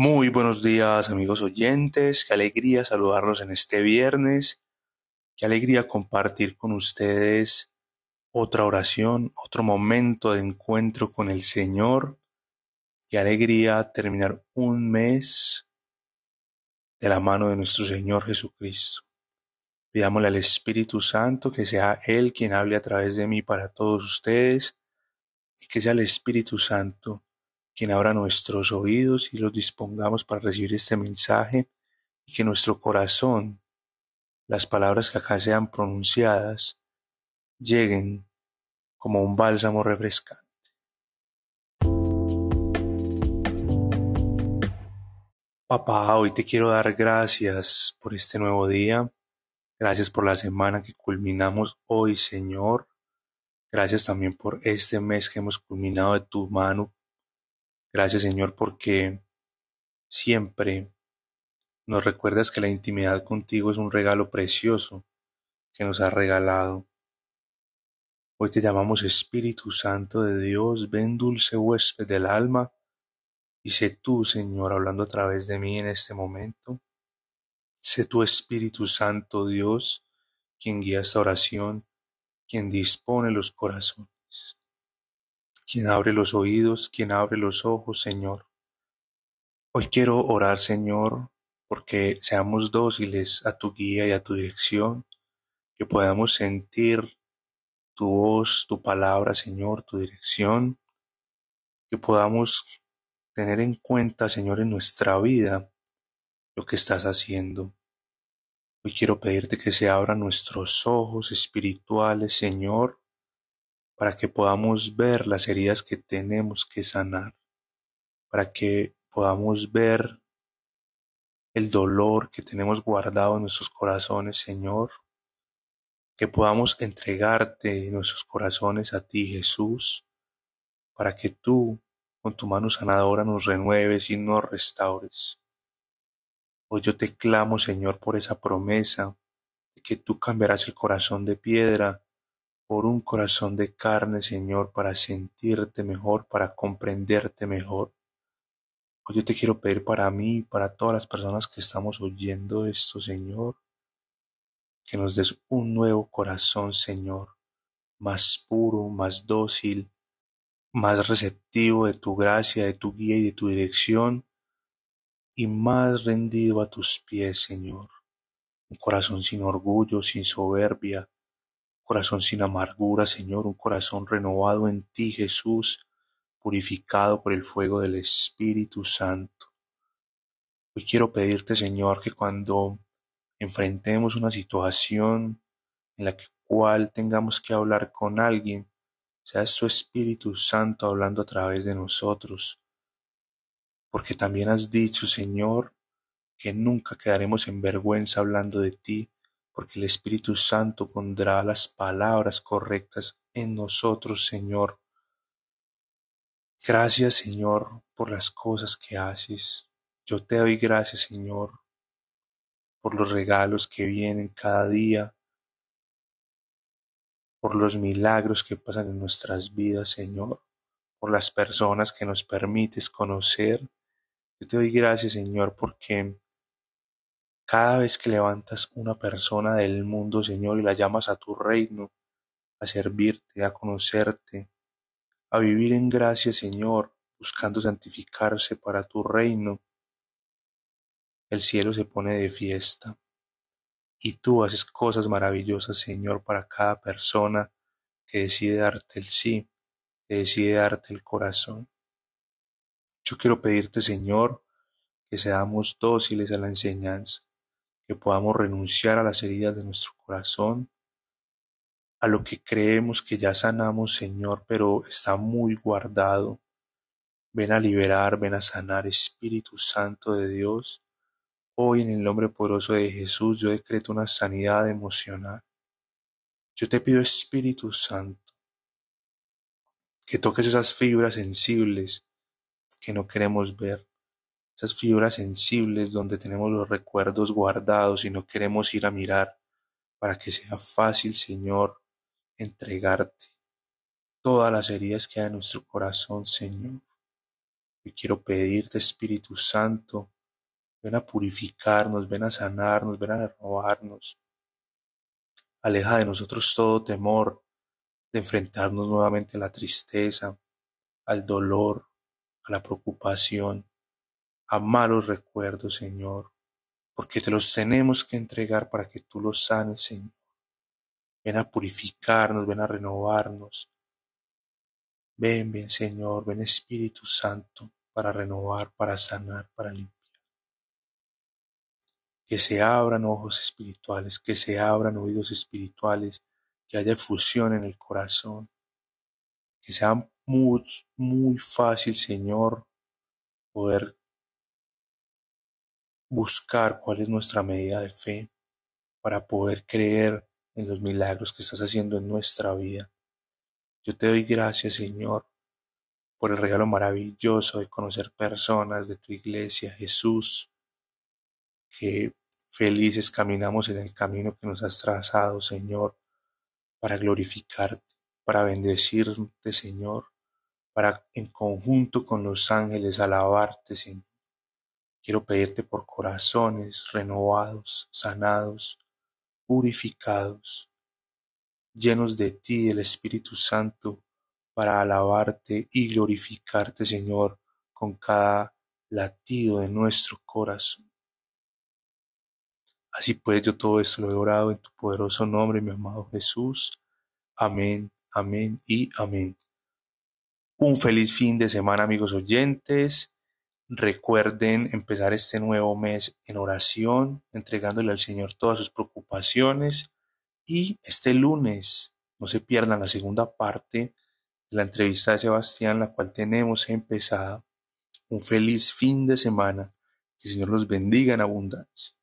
Muy buenos días amigos oyentes, qué alegría saludarlos en este viernes, qué alegría compartir con ustedes otra oración, otro momento de encuentro con el Señor, qué alegría terminar un mes de la mano de nuestro Señor Jesucristo. Pidámosle al Espíritu Santo que sea Él quien hable a través de mí para todos ustedes y que sea el Espíritu Santo quien abra nuestros oídos y los dispongamos para recibir este mensaje y que nuestro corazón, las palabras que acá sean pronunciadas, lleguen como un bálsamo refrescante. Papá, hoy te quiero dar gracias por este nuevo día. Gracias por la semana que culminamos hoy, Señor. Gracias también por este mes que hemos culminado de tu mano Gracias Señor porque siempre nos recuerdas que la intimidad contigo es un regalo precioso que nos has regalado. Hoy te llamamos Espíritu Santo de Dios, ven dulce huésped del alma, y sé tú, Señor, hablando a través de mí en este momento. Sé tu Espíritu Santo, Dios, quien guía esta oración, quien dispone los corazones quien abre los oídos, quien abre los ojos, Señor. Hoy quiero orar, Señor, porque seamos dóciles a tu guía y a tu dirección, que podamos sentir tu voz, tu palabra, Señor, tu dirección, que podamos tener en cuenta, Señor, en nuestra vida lo que estás haciendo. Hoy quiero pedirte que se abran nuestros ojos espirituales, Señor, para que podamos ver las heridas que tenemos que sanar, para que podamos ver el dolor que tenemos guardado en nuestros corazones, Señor, que podamos entregarte nuestros corazones a ti, Jesús, para que tú, con tu mano sanadora, nos renueves y nos restaures. Hoy yo te clamo, Señor, por esa promesa de que tú cambiarás el corazón de piedra por un corazón de carne, Señor, para sentirte mejor, para comprenderte mejor. Hoy yo te quiero pedir para mí y para todas las personas que estamos oyendo esto, Señor, que nos des un nuevo corazón, Señor, más puro, más dócil, más receptivo de tu gracia, de tu guía y de tu dirección, y más rendido a tus pies, Señor. Un corazón sin orgullo, sin soberbia, corazón sin amargura, Señor, un corazón renovado en ti, Jesús, purificado por el fuego del Espíritu Santo. Hoy quiero pedirte, Señor, que cuando enfrentemos una situación en la cual tengamos que hablar con alguien, sea tu Espíritu Santo hablando a través de nosotros. Porque también has dicho, Señor, que nunca quedaremos en vergüenza hablando de ti, porque el Espíritu Santo pondrá las palabras correctas en nosotros, Señor. Gracias, Señor, por las cosas que haces. Yo te doy gracias, Señor, por los regalos que vienen cada día, por los milagros que pasan en nuestras vidas, Señor, por las personas que nos permites conocer. Yo te doy gracias, Señor, porque cada vez que levantas una persona del mundo, Señor, y la llamas a tu reino, a servirte, a conocerte, a vivir en gracia, Señor, buscando santificarse para tu reino, el cielo se pone de fiesta. Y tú haces cosas maravillosas, Señor, para cada persona que decide darte el sí, que decide darte el corazón. Yo quiero pedirte, Señor, que seamos dóciles a la enseñanza, que podamos renunciar a las heridas de nuestro corazón, a lo que creemos que ya sanamos, Señor, pero está muy guardado. Ven a liberar, ven a sanar, Espíritu Santo de Dios. Hoy en el nombre poderoso de Jesús yo decreto una sanidad emocional. Yo te pido, Espíritu Santo, que toques esas fibras sensibles que no queremos ver, esas fibras sensibles donde tenemos los recuerdos guardados y no queremos ir a mirar, para que sea fácil, Señor, entregarte todas las heridas que hay en nuestro corazón, Señor. Hoy quiero pedirte, Espíritu Santo, ven a purificarnos, ven a sanarnos, ven a renovarnos. Aleja de nosotros todo temor de enfrentarnos nuevamente a la tristeza, al dolor, a la preocupación, a malos recuerdos, Señor, porque te los tenemos que entregar para que tú los sanes, Señor. Ven a purificarnos, ven a renovarnos. Ven, ven, Señor, ven Espíritu Santo para renovar, para sanar, para limpiar. Que se abran ojos espirituales, que se abran oídos espirituales, que haya fusión en el corazón. Que sea muy, muy fácil, Señor, poder buscar cuál es nuestra medida de fe para poder creer en los milagros que estás haciendo en nuestra vida. Yo te doy gracias, Señor, por el regalo maravilloso de conocer personas de tu iglesia, Jesús, que felices caminamos en el camino que nos has trazado, Señor, para glorificarte, para bendecirte, Señor, para en conjunto con los ángeles alabarte, Señor. Quiero pedirte por corazones renovados, sanados, purificados, llenos de ti, el Espíritu Santo, para alabarte y glorificarte, Señor, con cada latido de nuestro corazón. Así pues, yo todo esto lo he orado en tu poderoso nombre, mi amado Jesús. Amén, amén y amén. Un feliz fin de semana, amigos oyentes. Recuerden empezar este nuevo mes en oración, entregándole al Señor todas sus preocupaciones. Y este lunes no se pierdan la segunda parte de la entrevista de Sebastián, la cual tenemos empezada. Un feliz fin de semana. Que el Señor los bendiga en abundancia.